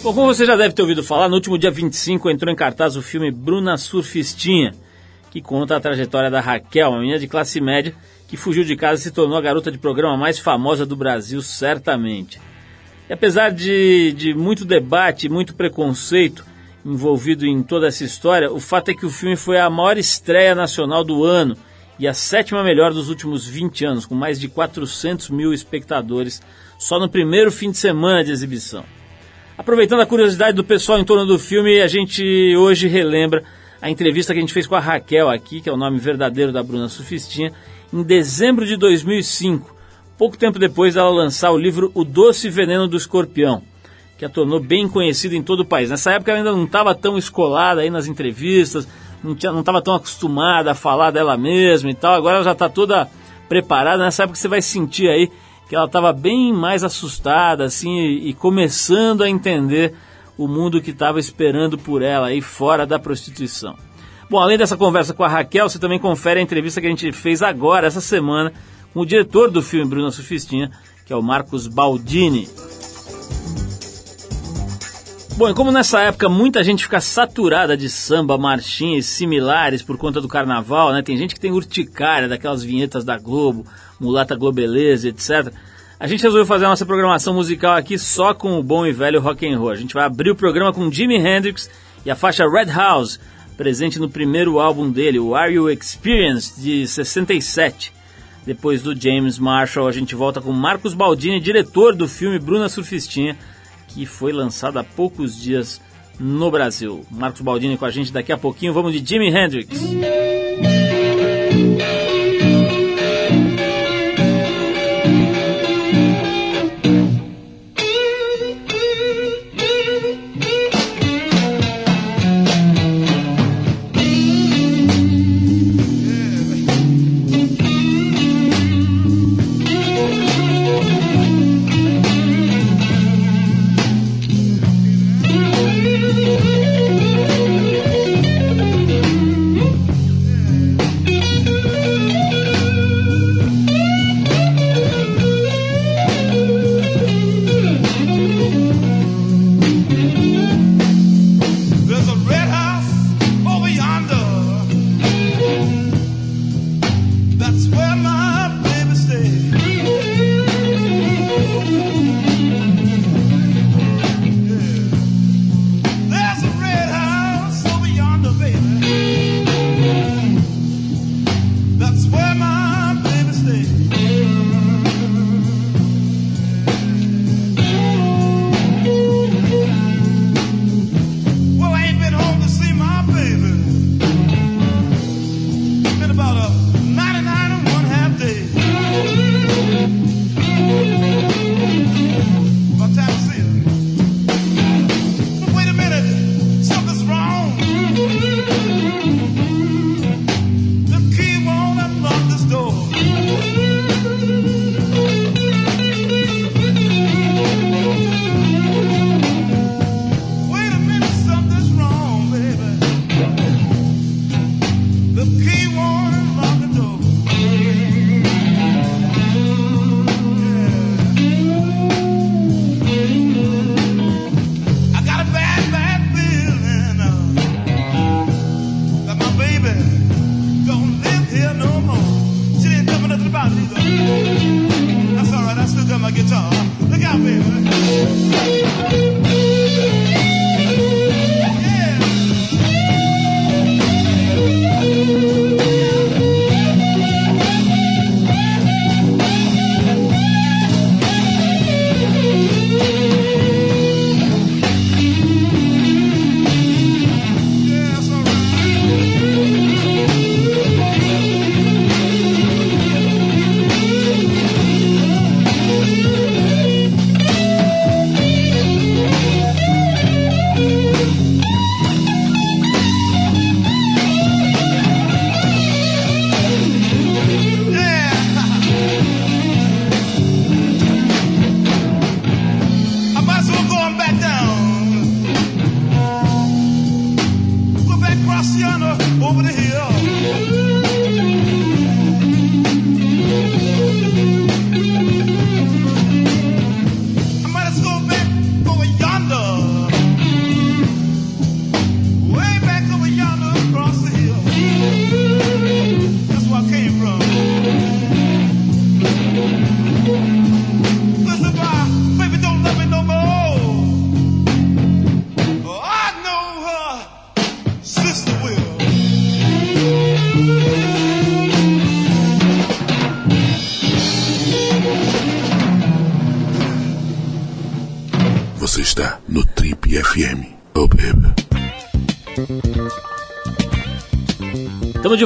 Bom, como você já deve ter ouvido falar, no último dia 25 entrou em cartaz o filme Bruna Surfistinha, que conta a trajetória da Raquel, uma menina de classe média que fugiu de casa e se tornou a garota de programa mais famosa do Brasil, certamente. E apesar de, de muito debate, muito preconceito envolvido em toda essa história, o fato é que o filme foi a maior estreia nacional do ano e a sétima melhor dos últimos 20 anos, com mais de 400 mil espectadores só no primeiro fim de semana de exibição. Aproveitando a curiosidade do pessoal em torno do filme, a gente hoje relembra a entrevista que a gente fez com a Raquel aqui, que é o nome verdadeiro da Bruna Sufistinha, em dezembro de 2005, pouco tempo depois dela lançar o livro O Doce Veneno do Escorpião, que a tornou bem conhecida em todo o país. Nessa época ela ainda não estava tão escolada aí nas entrevistas, não estava tão acostumada a falar dela mesma e tal, agora ela já está toda preparada. Nessa época você vai sentir aí que ela estava bem mais assustada, assim, e, começando a entender o mundo que estava esperando por ela aí fora da prostituição. Bom, além dessa conversa com a Raquel, você também confere a entrevista que a gente fez agora, essa semana, com o diretor do filme Bruna Sufistinha, que é o Marcos Baldini. Bom, e como nessa época muita gente fica saturada de samba, marchinhas similares por conta do carnaval, né? Tem gente que tem urticária daquelas vinhetas da Globo, mulata globeleza, etc. A gente resolveu fazer a nossa programação musical aqui só com o bom e velho rock and roll. A gente vai abrir o programa com Jimi Hendrix e a faixa Red House, presente no primeiro álbum dele, o Are You Experienced, de 67. Depois do James Marshall, a gente volta com Marcos Baldini, diretor do filme Bruna Surfistinha, que foi lançado há poucos dias no Brasil. Marcos Baldini com a gente daqui a pouquinho. Vamos de Jimi Hendrix.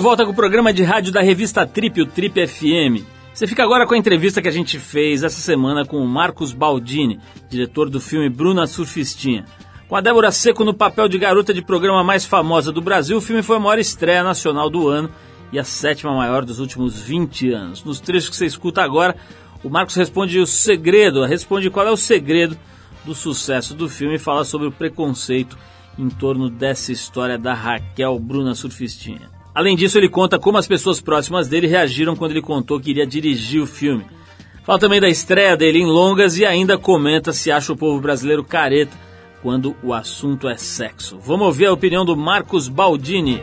Volta com o programa de rádio da revista Trip, o Trip FM. Você fica agora com a entrevista que a gente fez essa semana com o Marcos Baldini, diretor do filme Bruna Surfistinha. Com a Débora Seco no papel de garota de programa mais famosa do Brasil, o filme foi a maior estreia nacional do ano e a sétima maior dos últimos 20 anos. Nos trechos que você escuta agora, o Marcos responde o segredo, responde qual é o segredo do sucesso do filme e fala sobre o preconceito em torno dessa história da Raquel Bruna Surfistinha. Além disso, ele conta como as pessoas próximas dele reagiram quando ele contou que iria dirigir o filme. Fala também da estreia dele em longas e ainda comenta se acha o povo brasileiro careta quando o assunto é sexo. Vamos ouvir a opinião do Marcos Baldini.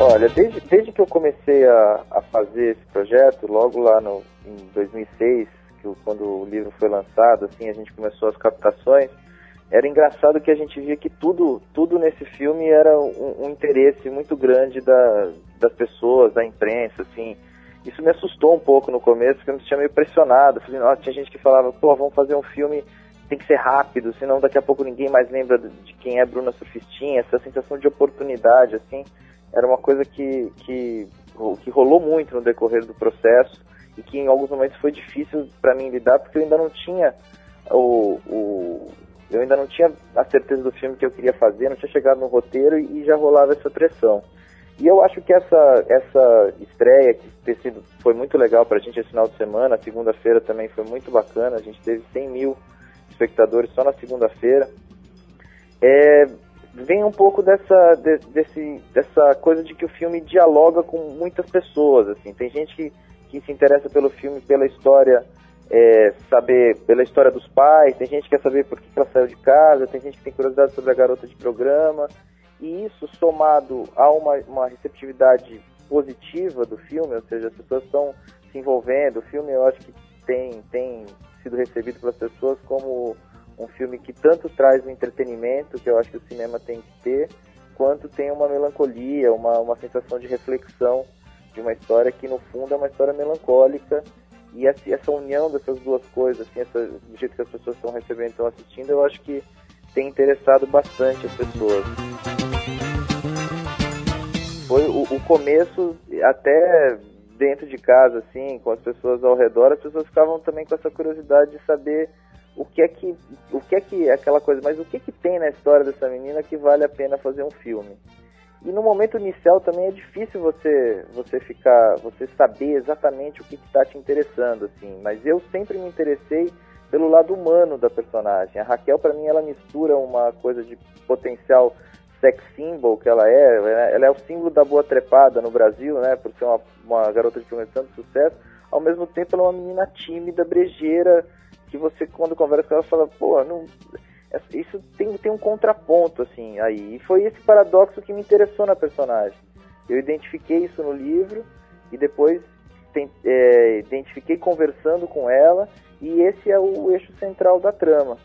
Olha, desde, desde que eu comecei a, a fazer esse projeto, logo lá no, em 2006, que, quando o livro foi lançado, assim, a gente começou as captações, era engraçado que a gente via que tudo, tudo nesse filme era um, um interesse muito grande da, das pessoas, da imprensa, assim. Isso me assustou um pouco no começo, porque eu me tinha meio pressionado. Falei, nossa, tinha gente que falava, pô, vamos fazer um filme, tem que ser rápido, senão daqui a pouco ninguém mais lembra de quem é Bruna Surfistinha. Essa sensação de oportunidade, assim, era uma coisa que, que, que rolou muito no decorrer do processo e que em alguns momentos foi difícil para mim lidar, porque eu ainda não tinha o, o eu ainda não tinha a certeza do filme que eu queria fazer, não tinha chegado no roteiro e já rolava essa pressão. E eu acho que essa, essa estreia, que ter sido, foi muito legal para a gente esse final de semana, a segunda-feira também foi muito bacana, a gente teve 100 mil espectadores só na segunda-feira, é, vem um pouco dessa, de, desse, dessa coisa de que o filme dialoga com muitas pessoas, assim, tem gente que, que se interessa pelo filme, pela história é, saber pela história dos pais, tem gente que quer saber por que ela saiu de casa, tem gente que tem curiosidade sobre a garota de programa, e isso somado a uma, uma receptividade positiva do filme, ou seja, as pessoas estão se envolvendo, o filme eu acho que tem, tem sido recebido pelas pessoas como um filme que tanto traz o entretenimento, que eu acho que o cinema tem que ter, quanto tem uma melancolia, uma, uma sensação de reflexão de uma história que no fundo é uma história melancólica e essa, essa união dessas duas coisas, assim, essa, do jeito que as pessoas estão recebendo estão assistindo, eu acho que tem interessado bastante as pessoas. Foi o, o começo, até dentro de casa, assim, com as pessoas ao redor, as pessoas ficavam também com essa curiosidade de saber o que é que, o que é que, aquela coisa, mas o que é que tem na história dessa menina que vale a pena fazer um filme? E no momento inicial também é difícil você você ficar, você saber exatamente o que está te interessando, assim. Mas eu sempre me interessei pelo lado humano da personagem. A Raquel, para mim, ela mistura uma coisa de potencial sex symbol que ela é. Ela é o símbolo da boa trepada no Brasil, né? Por ser uma, uma garota de tanto sucesso. Ao mesmo tempo, ela é uma menina tímida, brejeira, que você, quando conversa com ela, fala, pô, não isso tem, tem um contraponto, assim, aí. E foi esse paradoxo que me interessou na personagem. Eu identifiquei isso no livro e depois tem, é, identifiquei conversando com ela e esse é o eixo central da trama.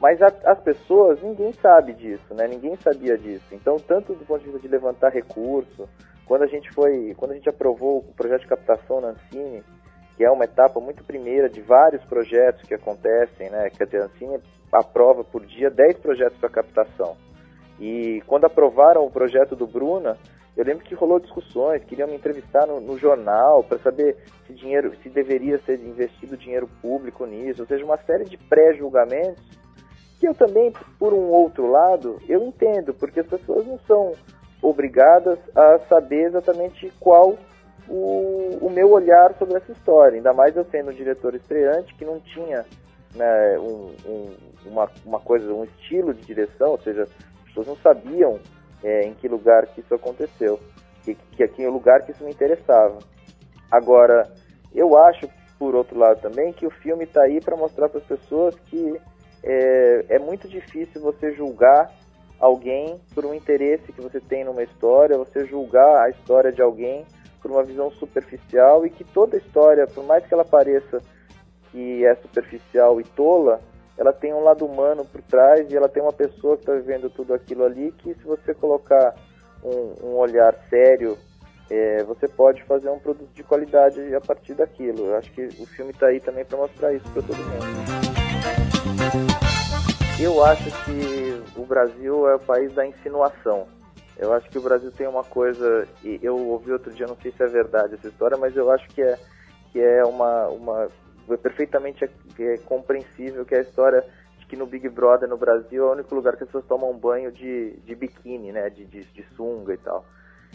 Mas a, as pessoas, ninguém sabe disso, né? Ninguém sabia disso. Então, tanto do ponto de vista de levantar recurso, quando a gente foi, quando a gente aprovou o projeto de captação na Ancine, que é uma etapa muito primeira de vários projetos que acontecem, né? Que a Ancine aprova por dia 10 projetos para captação. E quando aprovaram o projeto do Bruna, eu lembro que rolou discussões, queriam me entrevistar no, no jornal para saber se dinheiro, se deveria ser investido dinheiro público nisso, ou seja, uma série de pré-julgamentos que eu também, por um outro lado, eu entendo, porque as pessoas não são obrigadas a saber exatamente qual o, o meu olhar sobre essa história. Ainda mais eu sendo um diretor estreante que não tinha né, um, um, uma, uma coisa, um estilo de direção, ou seja, as pessoas não sabiam é, em que lugar que isso aconteceu, que, que aqui é o lugar que isso me interessava. Agora, eu acho, por outro lado também, que o filme está aí para mostrar para as pessoas que é, é muito difícil você julgar alguém por um interesse que você tem numa história, você julgar a história de alguém por uma visão superficial e que toda história, por mais que ela pareça que é superficial e tola, ela tem um lado humano por trás e ela tem uma pessoa que está vivendo tudo aquilo ali que se você colocar um, um olhar sério, é, você pode fazer um produto de qualidade a partir daquilo. Eu acho que o filme está aí também para mostrar isso para todo mundo. Eu acho que o Brasil é o país da insinuação. Eu acho que o Brasil tem uma coisa, e eu ouvi outro dia, não sei se é verdade essa história, mas eu acho que é, que é uma, uma é perfeitamente é compreensível que é a história de que no Big Brother no Brasil é o único lugar que as pessoas tomam banho de, de biquíni, né, de, de, de sunga e tal.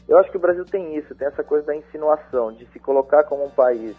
Eu acho que o Brasil tem isso, tem essa coisa da insinuação, de se colocar como um país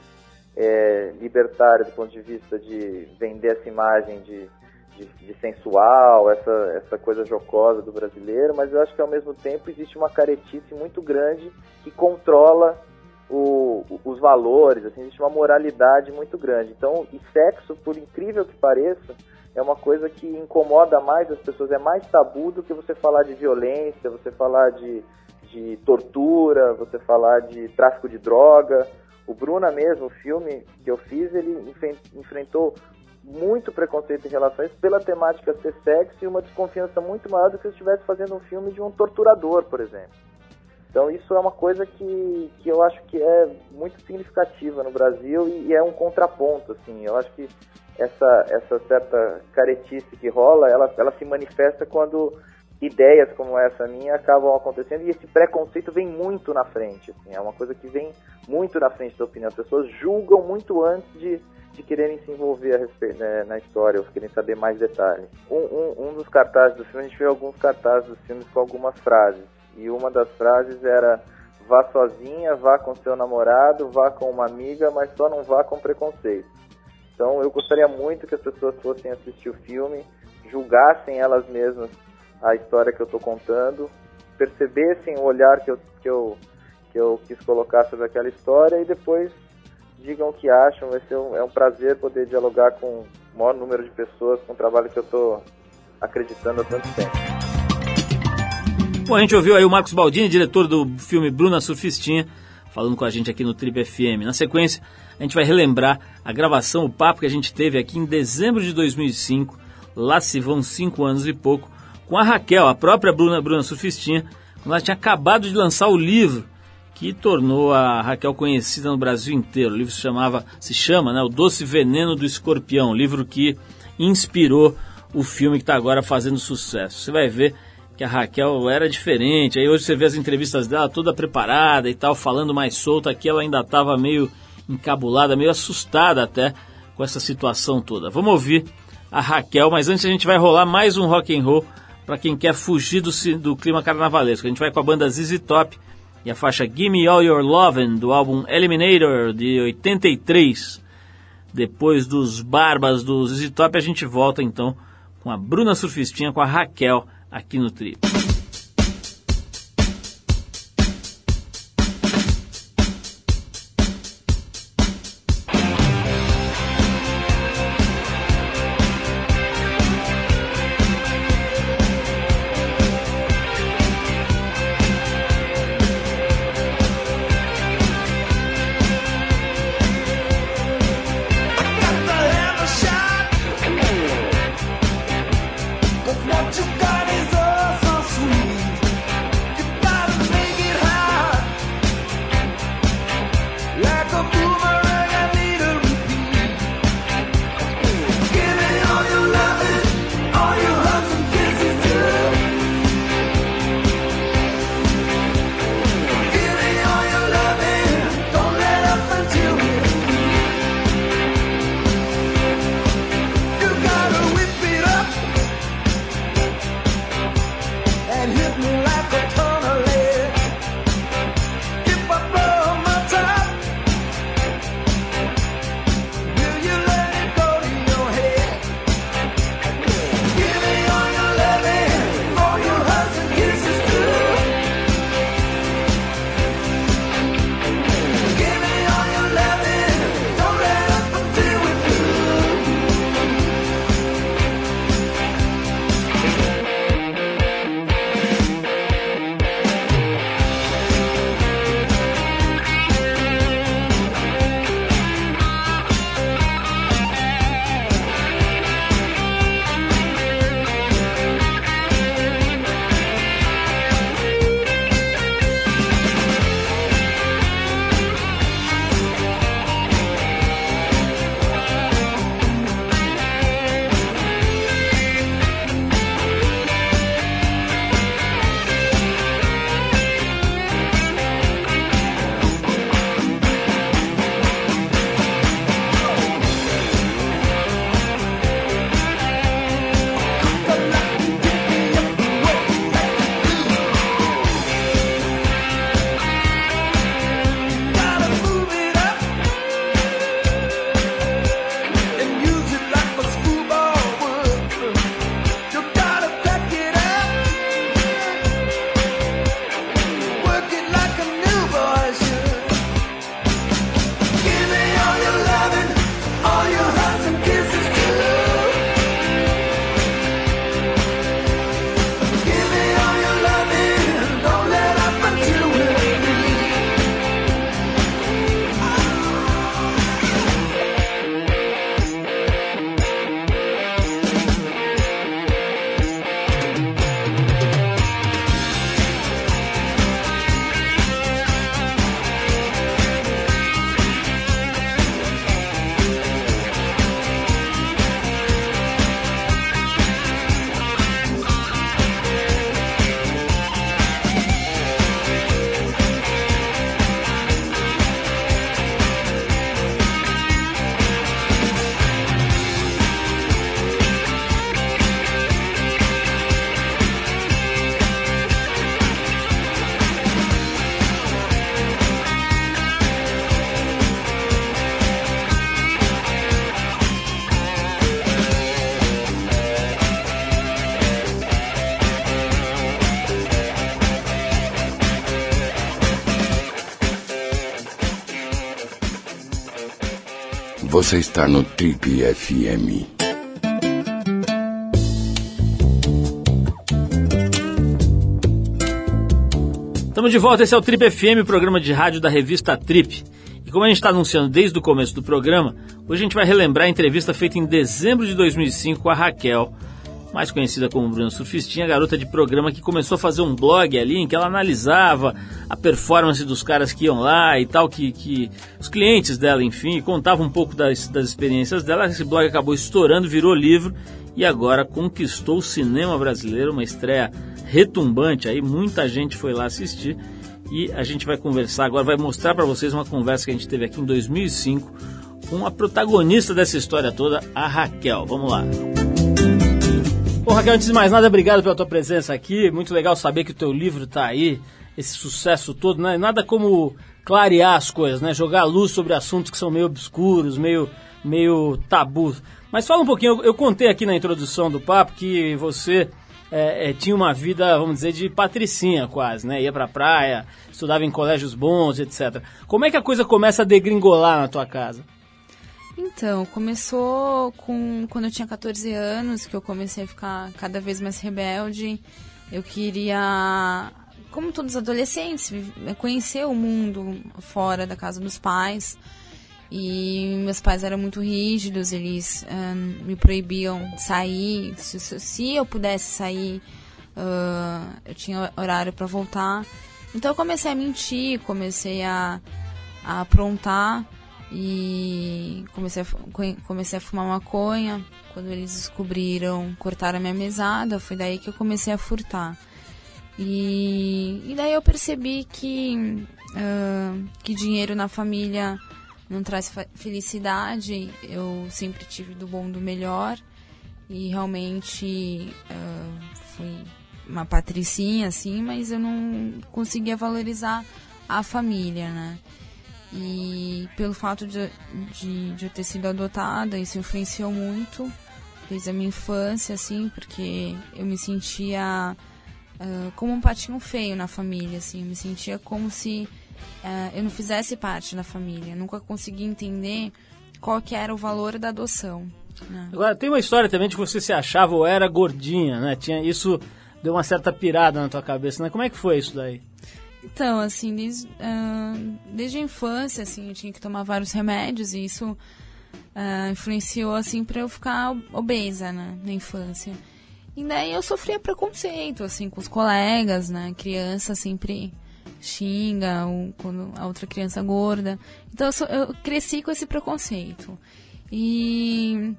é, libertário do ponto de vista de vender essa imagem de de, de, sensual, essa, essa coisa jocosa do brasileiro, mas eu acho que ao mesmo tempo existe uma caretice muito grande que controla o, os valores, assim, existe uma moralidade muito grande. Então, e sexo, por incrível que pareça, é uma coisa que incomoda mais as pessoas, é mais tabu do que você falar de violência, você falar de, de tortura, você falar de tráfico de droga. O Bruna mesmo, o filme que eu fiz, ele enfrentou muito preconceito em relação a isso pela temática ser sexo e uma desconfiança muito maior do que se estivesse fazendo um filme de um torturador, por exemplo. Então isso é uma coisa que, que eu acho que é muito significativa no Brasil e, e é um contraponto, assim. Eu acho que essa, essa certa caretice que rola, ela, ela se manifesta quando ideias como essa minha acabam acontecendo e esse preconceito vem muito na frente, assim. É uma coisa que vem muito na frente da opinião. As pessoas julgam muito antes de de quererem se envolver respeito, né, na história, ou querem saber mais detalhes. Um, um, um, dos cartazes do filme, a gente viu alguns cartazes dos filmes com algumas frases. E uma das frases era: vá sozinha, vá com seu namorado, vá com uma amiga, mas só não vá com preconceito. Então eu gostaria muito que as pessoas fossem assistir o filme, julgassem elas mesmas a história que eu estou contando, percebessem o olhar que eu, que, eu, que eu quis colocar sobre aquela história e depois digam o que acham. Vai ser um, é um prazer poder dialogar com o maior número de pessoas com o trabalho que eu estou acreditando há tanto tempo. Bom, a gente ouviu aí o Marcos Baldini, diretor do filme Bruna Surfistinha, falando com a gente aqui no Trip FM. Na sequência, a gente vai relembrar a gravação, o papo que a gente teve aqui em dezembro de 2005, lá se vão cinco anos e pouco, com a Raquel, a própria Bruna, Bruna Surfistinha, quando ela tinha acabado de lançar o livro que tornou a Raquel conhecida no Brasil inteiro. O livro se chamava, se chama, né, O Doce Veneno do Escorpião, livro que inspirou o filme que está agora fazendo sucesso. Você vai ver que a Raquel era diferente. Aí hoje você vê as entrevistas dela toda preparada e tal, falando mais solta. Aqui ela ainda estava meio encabulada, meio assustada até com essa situação toda. Vamos ouvir a Raquel, mas antes a gente vai rolar mais um rock and roll para quem quer fugir do, do clima carnavalesco. A gente vai com a banda ZZ Top e a faixa Gimme All Your Lovin' do álbum Eliminator de 83. Depois dos Barbas do ZZ Top, a gente volta então com a Bruna Surfistinha, com a Raquel aqui no Trip. Você está no Trip FM. Estamos de volta, esse é o Trip FM, programa de rádio da revista Trip. E como a gente está anunciando desde o começo do programa, hoje a gente vai relembrar a entrevista feita em dezembro de 2005 com a Raquel, mais conhecida como Bruna Surfistinha, garota de programa que começou a fazer um blog ali em que ela analisava a performance dos caras que iam lá e tal, que, que os clientes dela, enfim, contava um pouco das, das experiências dela. Esse blog acabou estourando, virou livro e agora conquistou o cinema brasileiro, uma estreia retumbante aí, muita gente foi lá assistir e a gente vai conversar agora, vai mostrar para vocês uma conversa que a gente teve aqui em 2005 com a protagonista dessa história toda, a Raquel. Vamos lá. Bom, Raquel, antes de mais nada, obrigado pela tua presença aqui. Muito legal saber que o teu livro está aí, esse sucesso todo, né? Nada como clarear as coisas, né? Jogar luz sobre assuntos que são meio obscuros, meio, meio tabus. Mas fala um pouquinho, eu, eu contei aqui na introdução do papo que você é, é, tinha uma vida, vamos dizer, de patricinha quase, né? Ia pra praia, estudava em colégios bons, etc. Como é que a coisa começa a degringolar na tua casa? Então, começou com quando eu tinha 14 anos, que eu comecei a ficar cada vez mais rebelde. Eu queria, como todos os adolescentes, conhecer o mundo fora da casa dos pais. E meus pais eram muito rígidos, eles uh, me proibiam sair. Se, se eu pudesse sair, uh, eu tinha horário para voltar. Então eu comecei a mentir, comecei a, a aprontar e comecei a, comecei a fumar maconha. Quando eles descobriram, cortaram a minha mesada, foi daí que eu comecei a furtar. E, e daí eu percebi que, uh, que dinheiro na família não traz felicidade. Eu sempre tive do bom do melhor e realmente uh, fui uma patricinha assim, mas eu não conseguia valorizar a família, né? E pelo fato de, de, de eu ter sido adotada, isso influenciou muito desde a minha infância, assim, porque eu me sentia uh, como um patinho feio na família, assim, eu me sentia como se uh, eu não fizesse parte da família. nunca consegui entender qual que era o valor da adoção. Né? Agora, tem uma história também de que você se achava ou era gordinha, né? Tinha, isso deu uma certa pirada na tua cabeça, né? Como é que foi isso daí? Então, assim, desde, uh, desde a infância, assim, eu tinha que tomar vários remédios e isso uh, influenciou, assim, para eu ficar obesa, né, na infância. E daí eu sofria preconceito, assim, com os colegas, né, criança sempre xinga, ou quando a outra criança gorda. Então eu, eu cresci com esse preconceito. E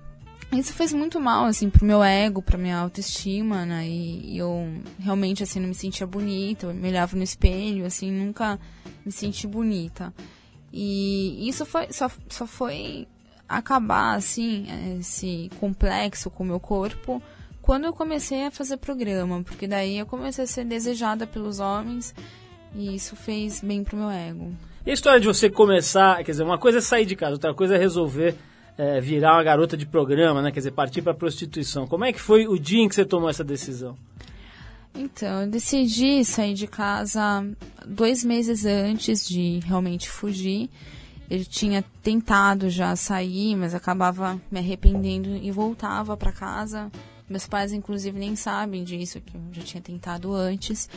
isso fez muito mal, assim, pro meu ego, pra minha autoestima, né? E, eu realmente, assim, não me sentia bonita. Eu me olhava no espelho, assim, nunca me senti bonita. E isso foi, só, só foi acabar, assim, esse complexo com o meu corpo quando eu comecei a fazer programa. Porque daí eu comecei a ser desejada pelos homens e isso fez bem pro meu ego. E a história de você começar, quer dizer, uma coisa é sair de casa, outra coisa é resolver é, virar uma garota de programa, né? Quer dizer, partir para prostituição. Como é que foi o dia em que você tomou essa decisão? Então, eu decidi sair de casa dois meses antes de realmente fugir. Eu tinha tentado já sair, mas acabava me arrependendo e voltava para casa. Meus pais, inclusive, nem sabem disso, que eu já tinha tentado antes.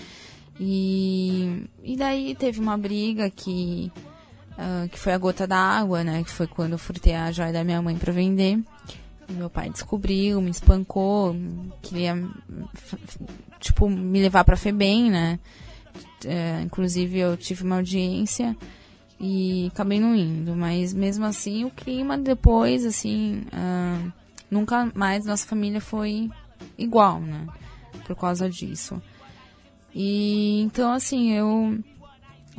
E, e daí teve uma briga que, uh, que foi a gota d'água, né? Que foi quando eu furtei a joia da minha mãe para vender. E meu pai descobriu, me espancou, queria, tipo, me levar pra FEBEM, né? Uh, inclusive eu tive uma audiência e acabei não indo. Mas mesmo assim, o clima depois, assim, uh, nunca mais nossa família foi igual, né? Por causa disso. E então assim, eu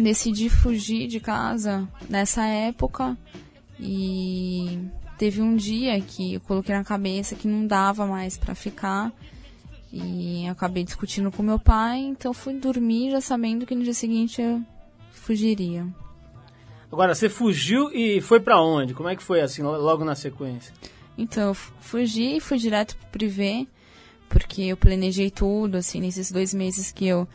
decidi fugir de casa nessa época e teve um dia que eu coloquei na cabeça que não dava mais para ficar e acabei discutindo com meu pai, então fui dormir já sabendo que no dia seguinte eu fugiria. Agora, você fugiu e foi para onde? Como é que foi assim, logo na sequência? Então, eu fugi e fui direto pro privê porque eu planejei tudo, assim, nesses dois meses que eu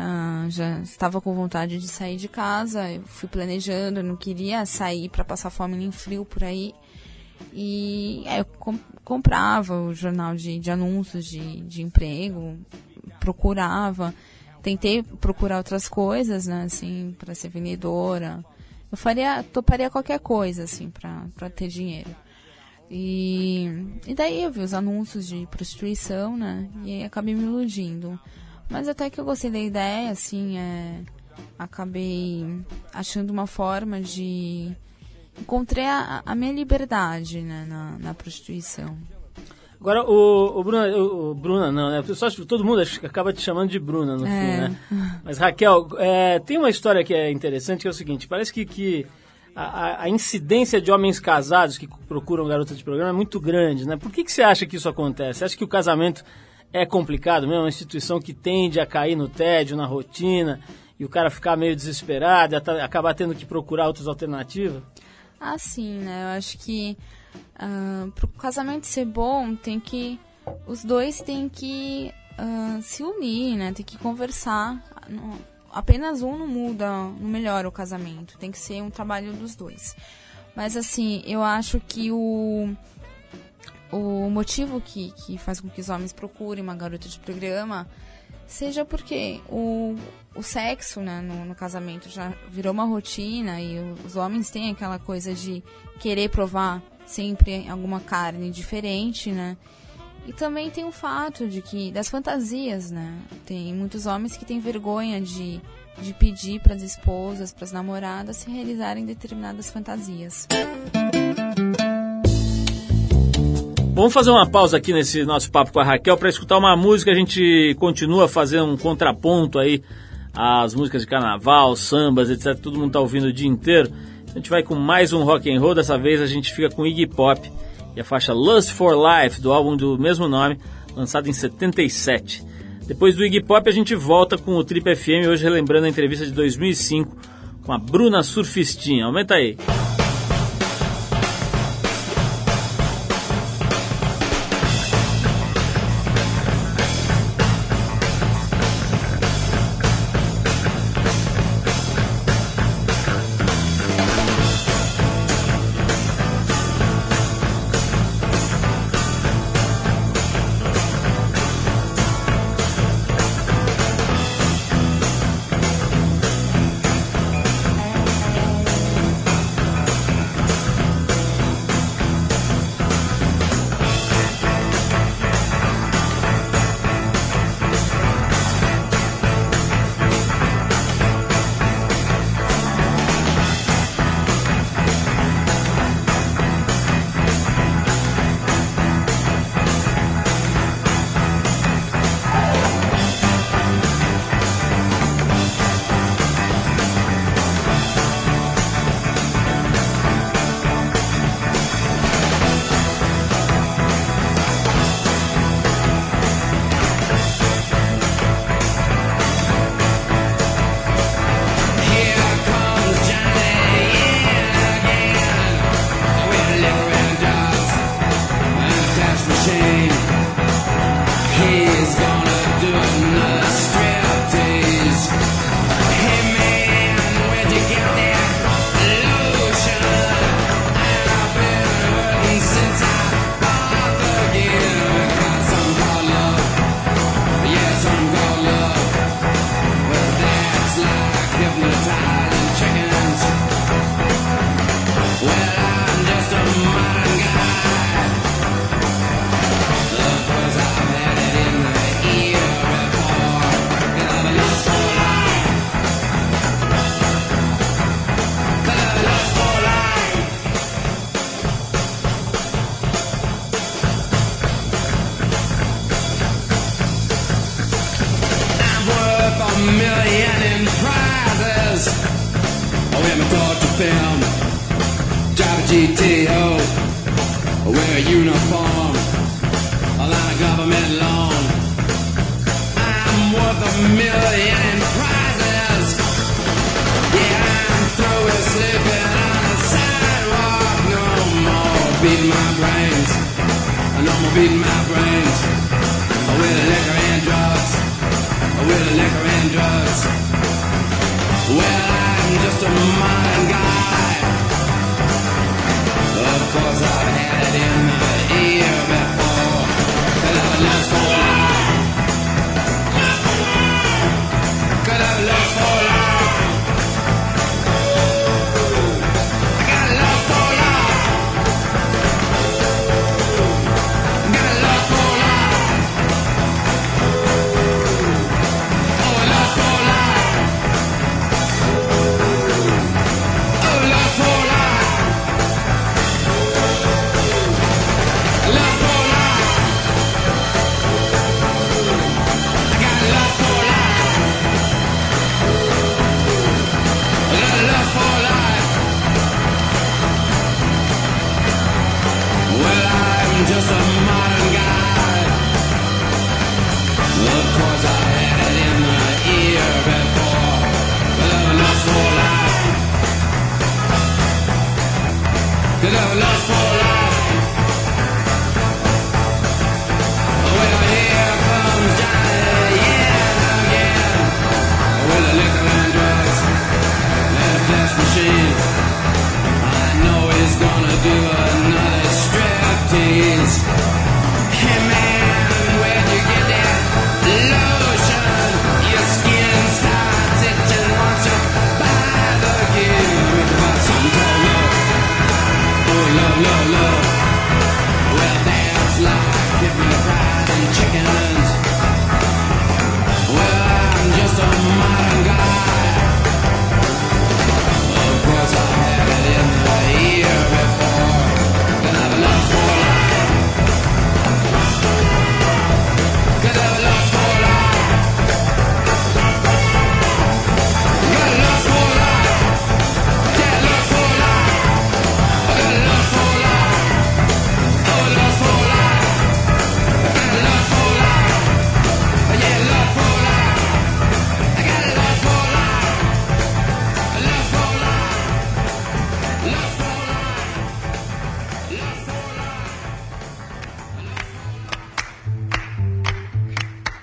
Ah, já estava com vontade de sair de casa, eu fui planejando, eu não queria sair para passar fome nem frio por aí. E é, eu com, comprava o jornal de, de anúncios de, de emprego, procurava, tentei procurar outras coisas, né, assim, para ser vendedora. Eu faria, toparia qualquer coisa, assim, para ter dinheiro. E, e daí eu vi os anúncios de prostituição, né, e acabei me iludindo. Mas até que eu gostei da ideia, assim, é, acabei achando uma forma de encontrei a, a minha liberdade né, na, na prostituição. Agora, o, o Bruna, o, o Bruna não, né? Só, todo mundo acaba te chamando de Bruna no é. fim, né? Mas, Raquel, é, tem uma história que é interessante, que é o seguinte, parece que, que a, a, incidência de homens casados que procuram garotas de programa é muito grande, né? Por que, que você acha que isso acontece? Você acha que o casamento é complicado mesmo? É uma instituição que tende a cair no tédio, na rotina, e o cara ficar meio desesperado, acabar tendo que procurar outras alternativas? Ah, sim, né? Eu acho que uh, para o casamento ser bom, tem que os dois têm que uh, se unir, né? Tem que conversar. Apenas um não muda, não melhora o casamento. Tem que ser um trabalho dos dois. Mas assim, eu acho que o o motivo que, que faz com que os homens procurem uma garota de programa seja porque o, o sexo né, no, no, casamento já virou uma rotina e os homens têm aquela coisa de querer provar sempre alguma carne diferente, né? E também tem o fato de que das fantasias, né? Tem muitos homens que têm vergonha de, de pedir para as esposas, para as namoradas se realizarem determinadas fantasias. Vamos fazer uma pausa aqui nesse nosso papo com a Raquel para escutar uma música. A gente continua fazendo um contraponto aí às músicas de carnaval, sambas, etc. Todo mundo está ouvindo o dia inteiro. A gente vai com mais um rock and roll. Dessa vez a gente fica com Iggy Pop e a faixa Lust for Life do álbum do mesmo nome, lançado em 77. Depois do Iggy Pop a gente volta com o Trip FM hoje relembrando a entrevista de 2005 com a Bruna Surfistinha. Aumenta aí. with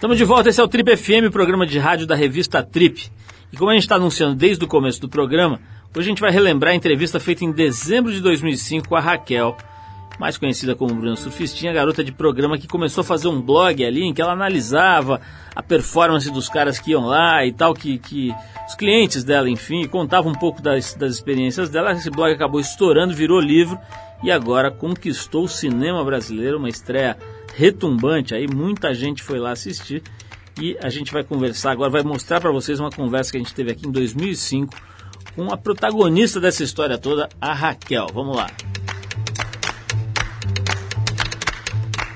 Estamos de volta, esse é o Trip FM, programa de rádio da revista Trip. E como a gente está anunciando desde o começo do programa, hoje a gente vai relembrar a entrevista feita em dezembro de 2005 com a Raquel, mais conhecida como Bruna Surfistinha, garota de programa que começou a fazer um blog ali em que ela analisava a performance dos caras que iam lá e tal, que, que os clientes dela, enfim, contava um pouco das, das experiências dela. Esse blog acabou estourando, virou livro e agora conquistou o cinema brasileiro, uma estreia retumbante aí, muita gente foi lá assistir e a gente vai conversar agora, vai mostrar para vocês uma conversa que a gente teve aqui em 2005 com a protagonista dessa história toda, a Raquel. Vamos lá.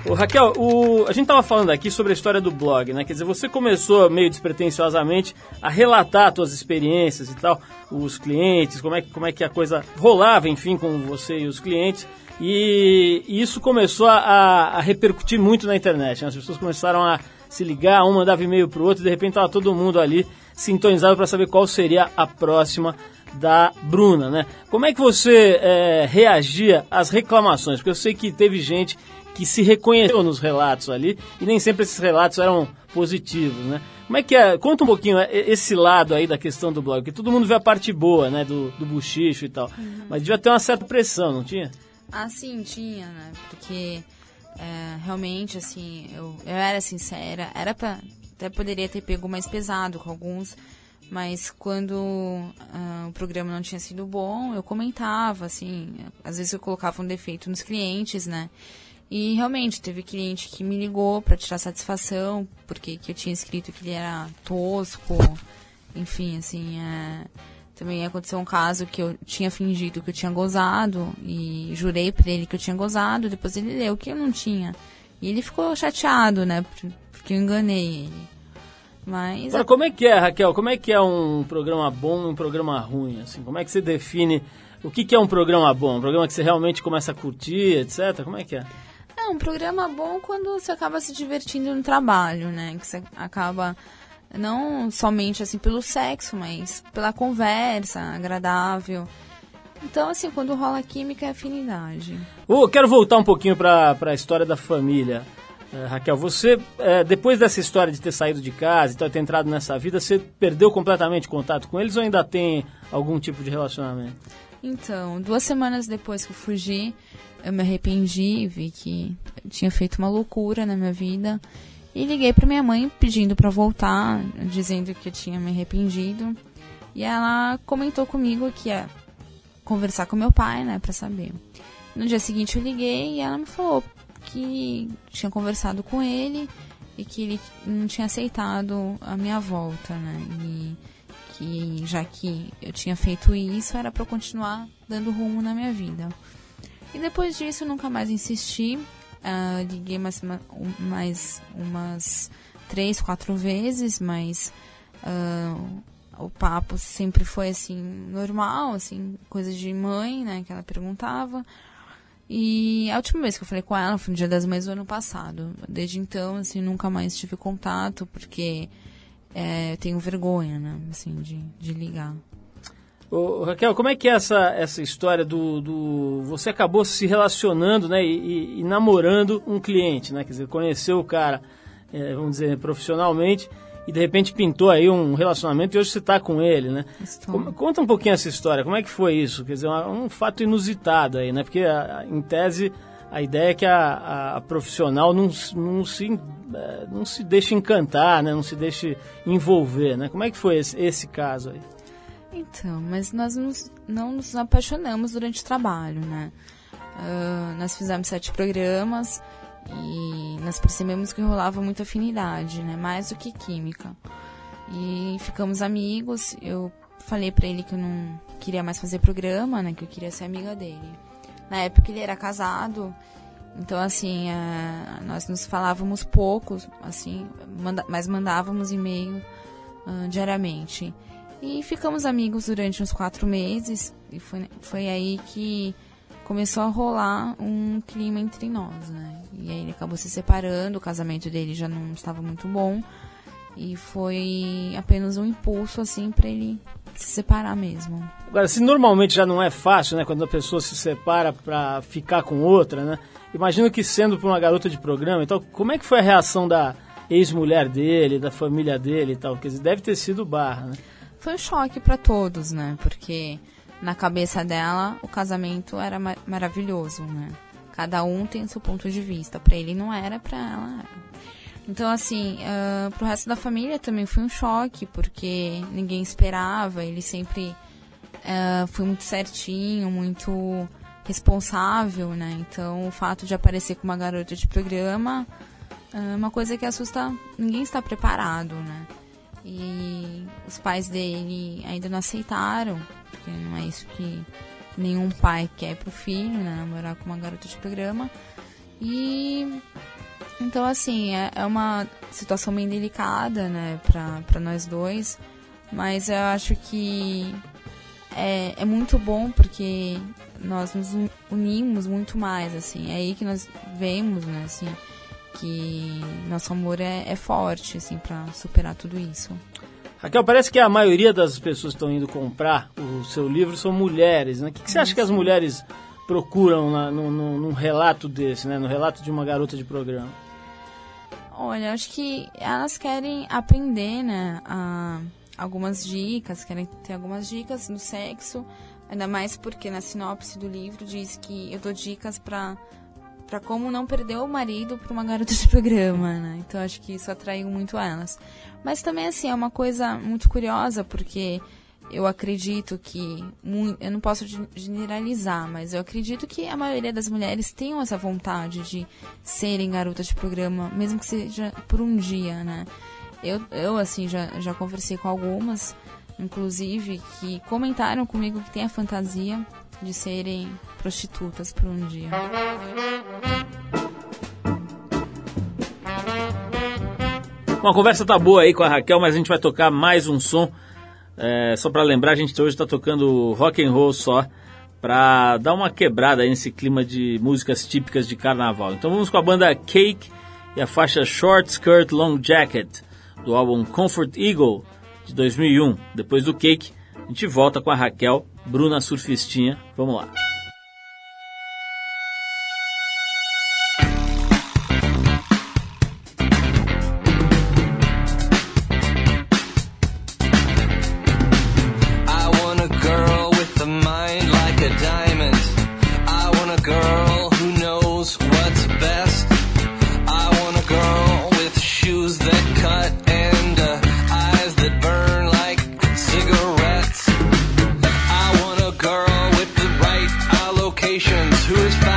Ô, Raquel, o- a gente estava falando aqui sobre a história do blog, né? Quer dizer, você começou meio despretensiosamente a relatar suas experiências e tal, os clientes, como é, como é que a coisa rolava, enfim, com você e os clientes. E, e isso começou a, a- repercutir muito na internet. né? As pessoas começaram a se ligar, um mandava e-mail pro outro, e de repente estava todo mundo ali sintonizado para saber qual seria a próxima da Bruna, né? Como é que você é, reagia às reclamações? Porque eu sei que teve gente que se reconheceu nos relatos ali e nem sempre esses relatos eram positivos, né? Como é que é? Conta um pouquinho é, esse lado aí da questão do blog, porque todo mundo vê a parte boa, né, do, do buchicho e tal, mas devia ter uma certa pressão, não tinha? Ah, sim, tinha, né? Porque é, realmente, assim, eu, eu era sincera, era pra. Até poderia ter pego mais pesado com alguns, mas quando ah, o programa não tinha sido bom, eu comentava, assim, às vezes eu colocava um defeito nos clientes, né? E realmente teve cliente que me ligou pra tirar satisfação, porque que eu tinha escrito que ele era tosco, enfim, assim, é, também aconteceu um caso que eu tinha fingido que eu tinha gozado e jurei pra ele que eu tinha gozado, depois ele leu que eu não tinha. E ele ficou chateado, né, por- porque eu enganei ele. Mas Agora, como é que é, Raquel? Como é que é um programa bom e um programa ruim? Assim? Como é que você define o que, que é um programa bom? Um programa que você realmente começa a curtir, etc? Como é que é? É um programa bom quando você acaba se divertindo no trabalho, né? Que você acaba não somente assim pelo sexo, mas pela conversa agradável. Então, assim, quando rola química é afinidade. Quero voltar um pouquinho para a história da família. É, Raquel, você, é, depois dessa história de ter saído de casa e tal, ter entrado nessa vida, você perdeu completamente contato com eles ou ainda tem algum tipo de relacionamento? Então, duas semanas depois que eu fugi, eu me arrependi, vi que tinha feito uma loucura na minha vida e liguei para minha mãe pedindo para voltar, dizendo que eu tinha me arrependido. E ela comentou comigo que ia conversar com meu pai, né, para saber. No dia seguinte eu liguei e ela me falou que tinha conversado com ele e que ele não tinha aceitado a minha volta, né? E que já que eu tinha feito isso, era para continuar dando rumo na minha vida. E depois disso, nunca mais insisti. Uh, liguei mais, mais umas três, quatro vezes, mas uh, o papo sempre foi assim, normal, assim, coisa de mãe, né, que ela perguntava. E a última vez que eu falei com ela foi no dia das mães do ano passado. Desde então, assim, nunca mais tive contato, porque é, eu tenho vergonha, né, assim, de, de ligar. Ô, Raquel, como é que é essa, essa história do, do... Você acabou se relacionando, né, e, e, namorando um cliente, né, quer dizer, conheceu o cara, é, vamos dizer, profissionalmente, e de repente pintou aí um relacionamento e hoje você está com ele, né? Como, conta um pouquinho essa história, como é que foi isso? Quer dizer, um, um fato inusitado aí, né? Porque, a, em tese, a ideia é que a, a, a profissional não, não, se, é, não se deixe encantar, né? Não se deixe envolver, né? Como é que foi esse, esse caso aí? Então, mas nós nos, não nos apaixonamos durante o trabalho, né? Uh, nós fizemos sete programas e nós percebemos que rolava muita afinidade, né? Mais do que química. E ficamos amigos. Eu falei para ele que eu não queria mais fazer programa, né? Que eu queria ser amiga dele. Na época ele era casado, então assim, uh, nós nos falávamos pouco, assim, manda mas mandávamos e-mail uh, diariamente. E ficamos amigos durante uns quatro meses. E foi, foi aí que começou a rolar um clima entre nós, né? E aí ele acabou se separando, o casamento dele já não estava muito bom. E foi apenas um impulso, assim, para ele se separar mesmo. Agora, se normalmente já não é fácil, né? Quando a pessoa se separa para ficar com outra, né? Imagino que sendo para uma garota de programa, então, como é que foi a reação da ex-mulher dele, da família dele e tal? Quer dizer, deve ter sido barra, né? Foi um choque para todos, né? Porque na cabeça dela o casamento era ma maravilhoso, né? Cada um tem seu ponto de vista. Para ele não era, para ela era. Então, assim, uh, pro resto da família também foi um choque, porque ninguém esperava, ele sempre uh, foi muito certinho, muito responsável, né? Então, o fato de aparecer com uma garota de programa é uma coisa que assusta, ninguém está preparado, né? E os pais dele ainda não aceitaram, porque não é isso que nenhum pai quer pro filho, né? Namorar com uma garota de programa. E então assim, é, é uma situação bem delicada, né, pra, pra nós dois. Mas eu acho que é, é muito bom porque nós nos unimos muito mais, assim. É aí que nós vemos, né, assim, que nosso amor é, é forte, assim, para superar tudo isso. Raquel, parece que a maioria das pessoas que estão indo comprar o seu livro são mulheres, né? O que, que você acha que as mulheres procuram na, no, no, num relato desse, né? No relato de uma garota de programa? Olha, acho que elas querem aprender, né? A, algumas dicas, querem ter algumas dicas no sexo, ainda mais porque na sinopse do livro diz que eu dou dicas para para como não perder o marido para uma garota de programa, né? Então acho que isso atraiu muito elas. Mas também assim é uma coisa muito curiosa porque eu acredito que eu não posso generalizar, mas eu acredito que a maioria das mulheres tenham essa vontade de serem garotas de programa, mesmo que seja por um dia, né? Eu, eu assim já, já conversei com algumas, inclusive, que comentaram comigo que tem a fantasia de serem prostitutas por um dia. Bom, a conversa tá boa aí com a Raquel, mas a gente vai tocar mais um som. É, só para lembrar, a gente hoje está tocando rock and roll só para dar uma quebrada aí nesse clima de músicas típicas de carnaval. Então vamos com a banda Cake e a faixa Short Skirt Long Jacket do álbum Comfort Eagle de 2001. Depois do Cake, a gente volta com a Raquel, Bruna Surfistinha. Vamos lá. Who is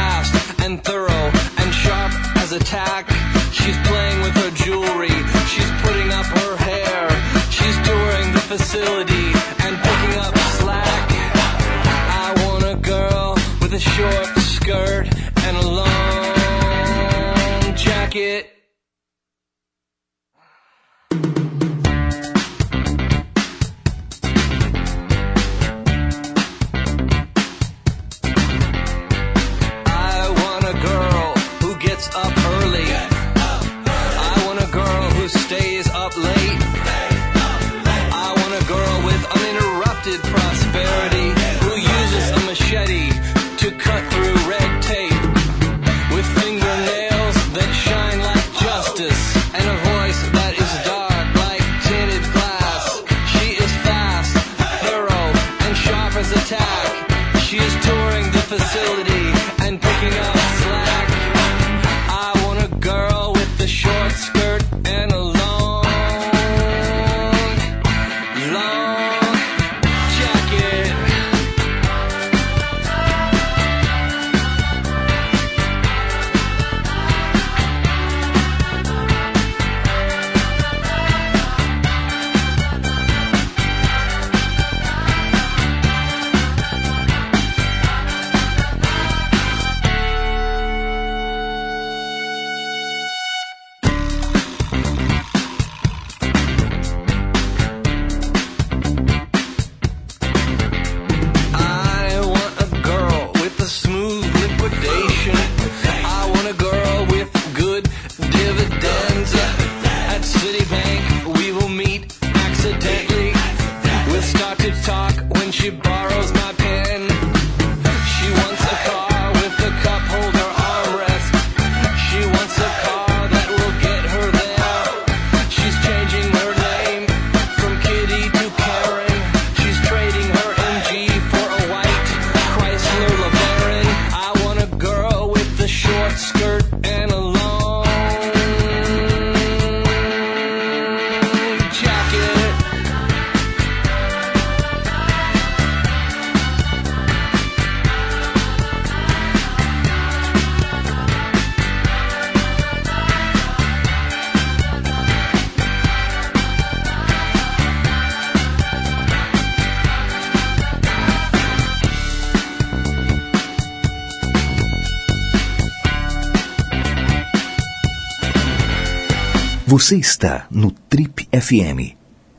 Você está no Trip FM.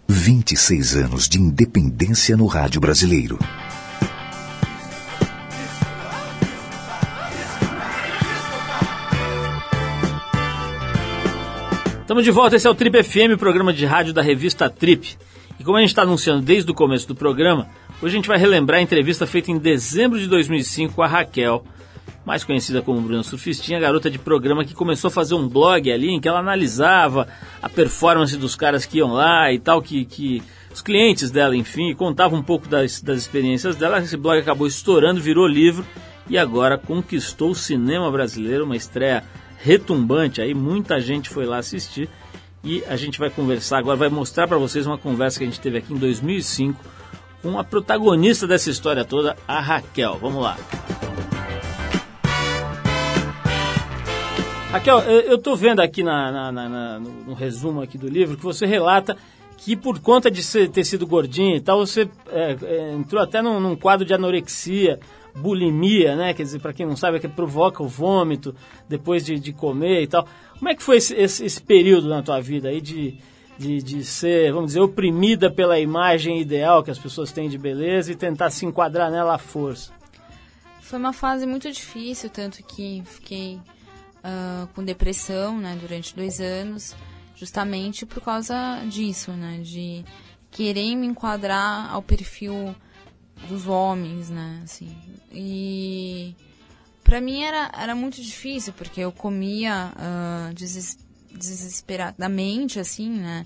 26 anos de independência no rádio brasileiro. Estamos de volta, esse é o Trip FM, programa de rádio da revista Trip. E como a gente está anunciando desde o começo do programa, hoje a gente vai relembrar a entrevista feita em dezembro de 2005 com a Raquel, mais conhecida como Bruna Surfistinha, garota de programa que começou a fazer um blog ali em que ela analisava a performance dos caras que iam lá e tal, que, que os clientes dela, enfim, contava um pouco das, das experiências dela. Esse blog acabou estourando, virou livro e agora conquistou o cinema brasileiro, uma estreia retumbante aí, muita gente foi lá assistir e a gente vai conversar agora, vai mostrar para vocês uma conversa que a gente teve aqui em 2005 com a protagonista dessa história toda, a Raquel. Vamos lá. Raquel, eu tô vendo aqui na, na- na- no resumo aqui do livro que você relata que por conta de ser- ter sido gordinho e tal, você é, é, entrou até num, num quadro de anorexia, bulimia, né? Quer dizer, para quem não sabe, é que provoca o vômito depois de, de comer e tal. Como é que foi esse, esse- esse período na tua vida aí de, de, de ser, vamos dizer, oprimida pela imagem ideal que as pessoas têm de beleza e tentar se enquadrar nela à força? Foi uma fase muito difícil, tanto que fiquei ah, com depressão, né, durante dois anos, justamente por causa disso, né, de querer me enquadrar ao perfil dos homens, né, assim. E para mim era, era muito difícil, porque eu comia ah, deses- desesperadamente, assim, né,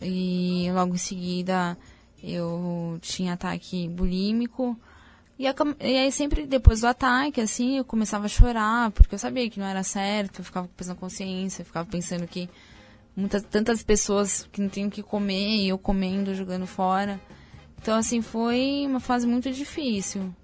e logo em seguida eu tinha ataque bulímico. E, aí sempre depois do ataque, assim, eu começava a chorar, porque eu sabia que não era certo, eu ficava com peso na consciência, eu ficava pensando que muitas, tantas pessoas que não tinham o que comer, e eu comendo, jogando fora. Então, assim, foi uma fase muito difícil.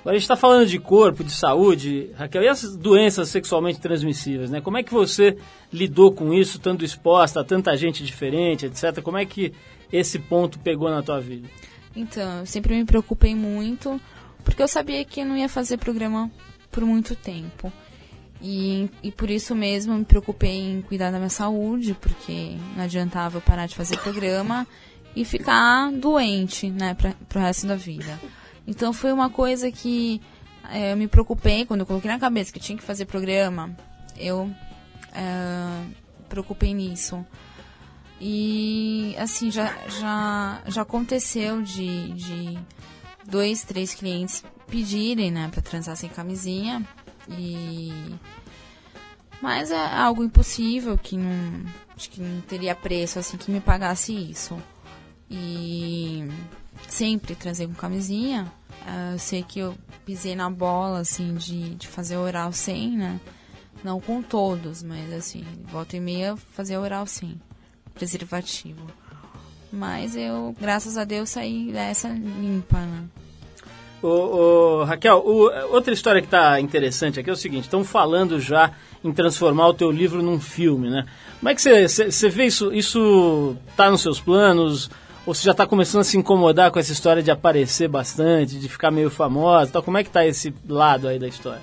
Agora a gente está falando de corpo, de saúde, Raquel, e essas doenças sexualmente transmissíveis, né? Como é que você lidou com isso, estando exposta a tanta gente diferente, etc? Como é que esse ponto pegou na tua vida? Então, eu sempre me preocupei muito, porque eu sabia que não ia fazer programa por muito tempo. E, e por isso mesmo me preocupei em cuidar da minha saúde, porque não adiantava eu parar de fazer programa e ficar doente, né, pra, pro resto da vida. Então foi uma coisa que eh, eu me preocupei quando eu coloquei na cabeça que tinha que fazer programa, eu eh, preocupei nisso. E assim, já, já, já aconteceu de, de dois, três clientes pedirem, né, pra transar sem camisinha. E. Mas é algo impossível que não. Acho que não teria preço assim que me pagasse isso. E sempre transei com camisinha. Ah, Eu sei que eu pisei na bola, assim, de, de fazer oral sem, né? Não com todos, mas assim, volta e meia fazia oral sim. Preservativo. Mas eu, graças a Deus, saí dessa limpa, né? Ô, ô, Raquel, o- outra história que está interessante aqui é o seguinte: estão falando já em transformar o teu livro num filme, né? Como é que você- vê isso? Isso tá nos seus planos? Ou você já está começando a se incomodar com essa história de aparecer bastante, de ficar meio famosa? e Tal? Como é que tá esse lado aí da história?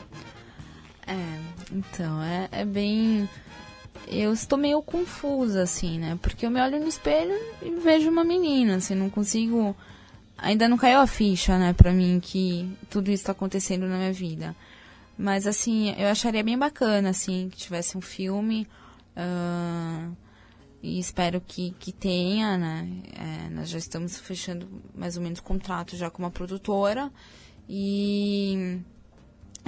É, então, é, é bem. Eu estou meio confusa, assim, né? Porque eu me olho no espelho e vejo uma menina, assim, não consigo. Ainda não caiu a ficha, né, pra mim, que tudo isso tá acontecendo na minha vida. Mas, assim, eu acharia bem bacana, assim, que tivesse um filme. ah, e espero que, que tenha, né? É, nós já estamos fechando mais ou menos contrato já com uma produtora. E.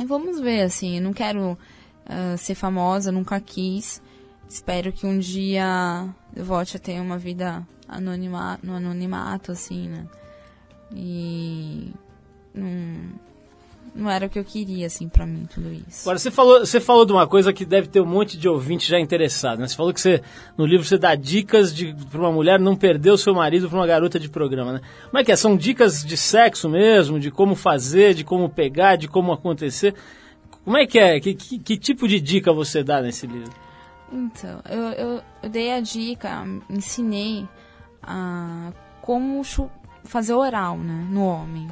Vamos ver, assim, eu não quero ah, ser famosa, nunca quis. Espero que um dia eu volte a ter uma vida anonima, no anonimato, assim, né? E não, não era o que eu queria, assim, pra mim, tudo isso. Agora, você falou, você falou de uma coisa que deve ter um monte de ouvinte já interessado, né? Você falou que você, no livro você dá dicas para uma mulher não perder o seu marido para uma garota de programa, né? Como é que é? São dicas de sexo mesmo, de como fazer, de como pegar, de como acontecer. Como é que é? Que, que, que tipo de dica você dá nesse livro? Então, eu, eu, eu dei a dica, ensinei a como chu- fazer oral, né, no homem.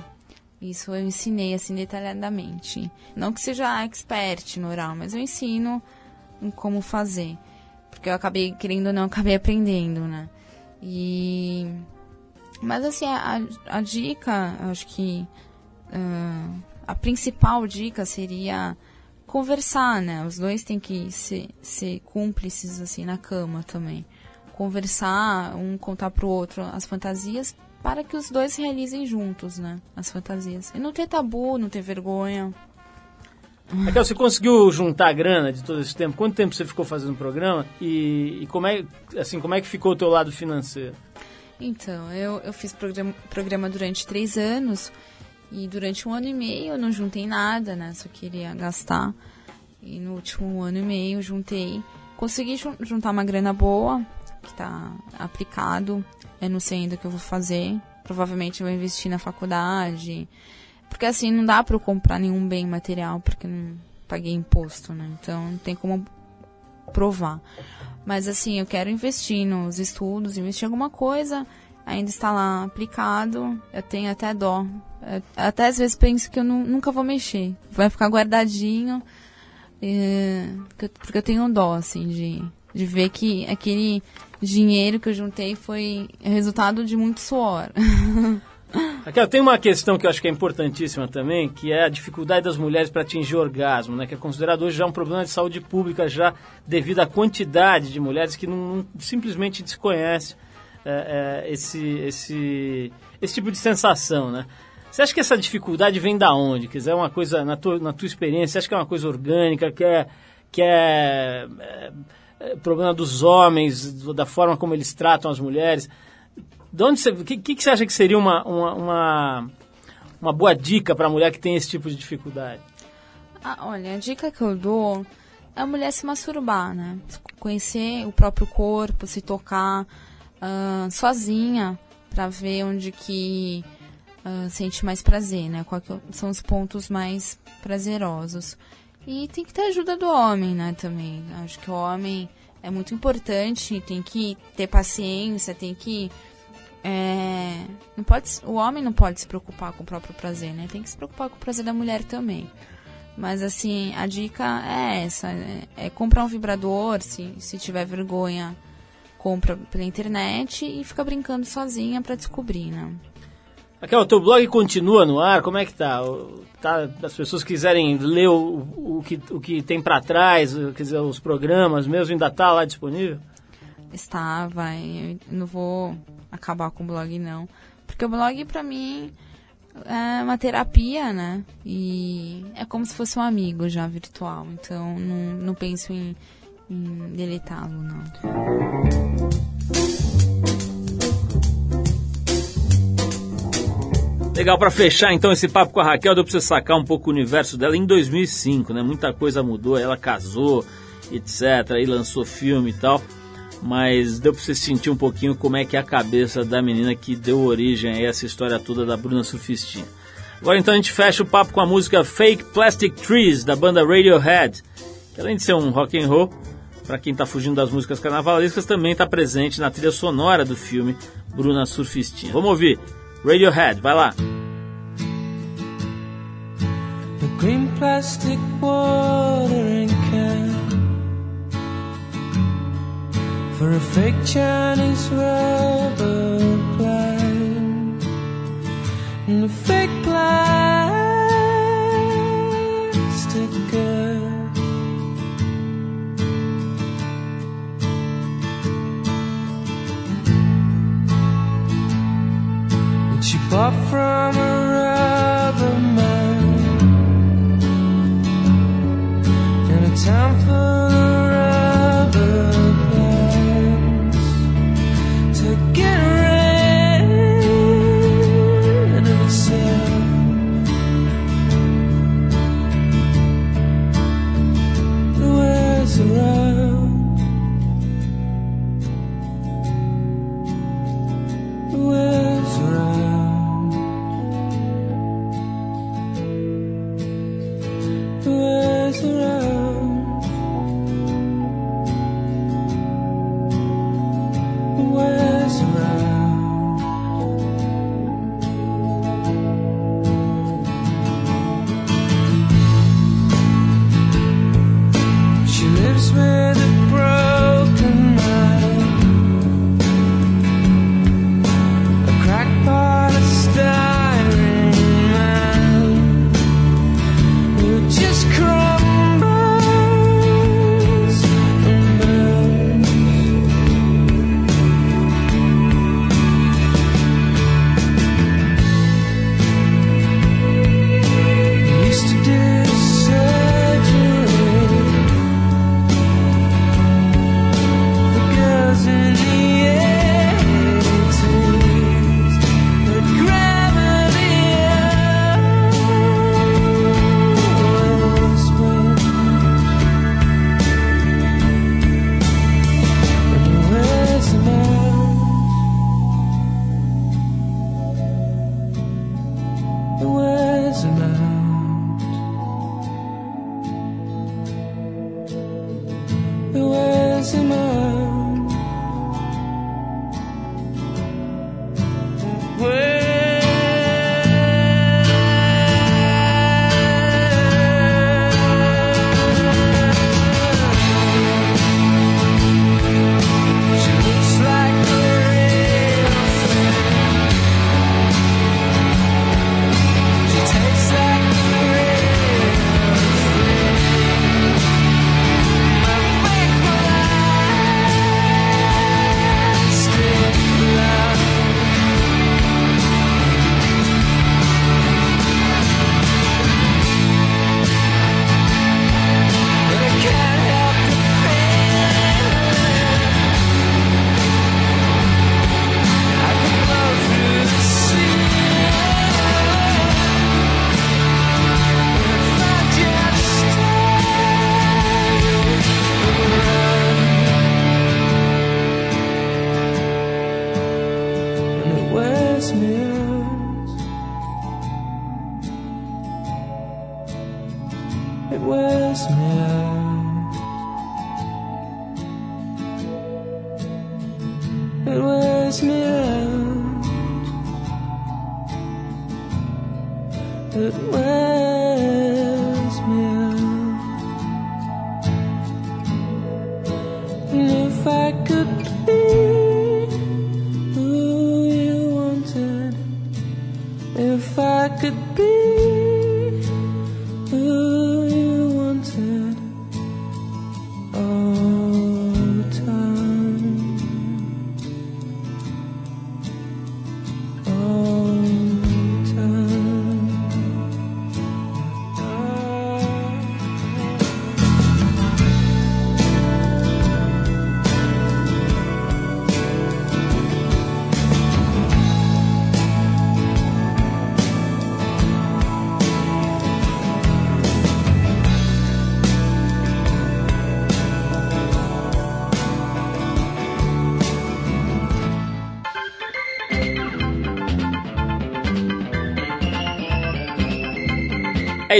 Isso eu ensinei, assim, detalhadamente. Não que seja expert no oral, mas eu ensino como fazer. Porque eu acabei, querendo ou não, acabei aprendendo, né. E... Mas, assim, a, a dica, acho que... ah, a principal dica seria conversar, né? Os dois têm que ser, ser cúmplices, assim, na cama também. Conversar, um contar pro outro as fantasias para que os dois realizem juntos, né? As fantasias. E não ter tabu, não ter vergonha. Raquel, você conseguiu juntar a grana de todo esse tempo? Quanto tempo você ficou fazendo o programa? E, e como, é, assim, como é que ficou o teu lado financeiro? Então, eu, eu fiz programa, programa durante três anos e durante um ano e meio eu não juntei nada, né? Só queria gastar. E no último ano e meio juntei. Consegui jun- juntar uma grana boa, que tá aplicado. Eu não sei ainda o que eu vou fazer. Provavelmente eu vou investir na faculdade. Porque assim, não dá pra eu comprar nenhum bem material, porque não paguei imposto, né? Então não tem como provar. Mas assim, eu quero investir nos estudos, investir em alguma coisa, ainda está lá aplicado, eu tenho até dó. Eu- Até às vezes penso que eu nu- nunca vou mexer. Vai ficar guardadinho, é, porque eu tenho dó, assim, de, de ver que aquele dinheiro que eu juntei foi resultado de muito suor. Raquel, tem uma questão que eu acho que é importantíssima também, que é a dificuldade das mulheres para atingir orgasmo, né? Que é considerado hoje já um problema de saúde pública, já devido à quantidade de mulheres que não, não- simplesmente desconhece é, é, esse, esse, esse tipo de sensação, né? Você acha que essa dificuldade vem da onde? Quer dizer, é uma coisa, na tua, na tua experiência, você acha que é uma coisa orgânica, que é, que é, é, é problema dos homens, da forma como eles tratam as mulheres? O que, que você acha que seria uma, uma, uma, uma boa dica para a mulher que tem esse tipo de dificuldade? Ah, olha, a dica que eu dou é a mulher se masturbar, né? Conhecer o próprio corpo, se tocar ah, sozinha pra ver onde que ah, sente mais prazer, né? Quais que são os pontos mais prazerosos. E tem que ter ajuda do homem, né, também. Acho que o homem é muito importante, tem que ter paciência, tem que é, não pode, o homem não pode se preocupar com o próprio prazer, né? Tem que se preocupar com o prazer da mulher também. Mas assim, a dica é essa: é, é comprar um vibrador, se, se tiver vergonha, compra pela internet e fica brincando sozinha pra descobrir, né? Raquel, o teu blog continua no ar? Como é que tá? Tá as pessoas quiserem ler o, o, que, o que tem para trás, quer dizer, os programas mesmo, ainda tá lá disponível? Está, vai. Eu não vou acabar com o blog, não. Porque o blog, pra mim, é uma terapia, né? E é como se fosse um amigo já virtual. Então, não, não penso em, em deletá-lo, não. Legal, para fechar então esse papo com a Raquel, deu pra você sacar um pouco o universo dela em 2005, né? Muita coisa mudou, ela casou, etc. Aí lançou filme e tal. Mas deu pra você sentir um pouquinho como é que é a cabeça da menina que deu origem a essa história toda da Bruna Surfistinha. Agora então a gente fecha o papo com a música Fake Plastic Trees, da banda Radiohead, que além de ser um rock and roll, para quem está fugindo das músicas carnavalescas, também está presente na trilha sonora do filme Bruna Surfistinha. Vamos ouvir Radiohead, vai lá. The green plastic watering can for a fake Chinese rubber plant and a fake plastic girl. far from a rubber tonight. Could be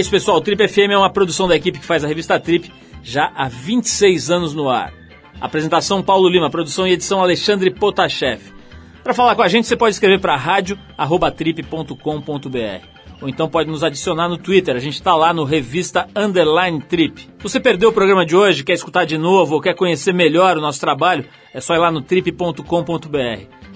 É isso, pessoal. O Trip FM é uma produção da equipe que faz a revista Trip já há 26 anos no ar. Apresentação Paulo Lima, produção e edição Alexandre Potashev. Para falar com a gente, você pode escrever para rádio@trip.com.br ou então pode nos adicionar no Twitter. A gente está lá no Revista Underline Trip. Você perdeu o programa de hoje, quer escutar de novo ou quer conhecer melhor o nosso trabalho, é só ir lá no trip.com.br.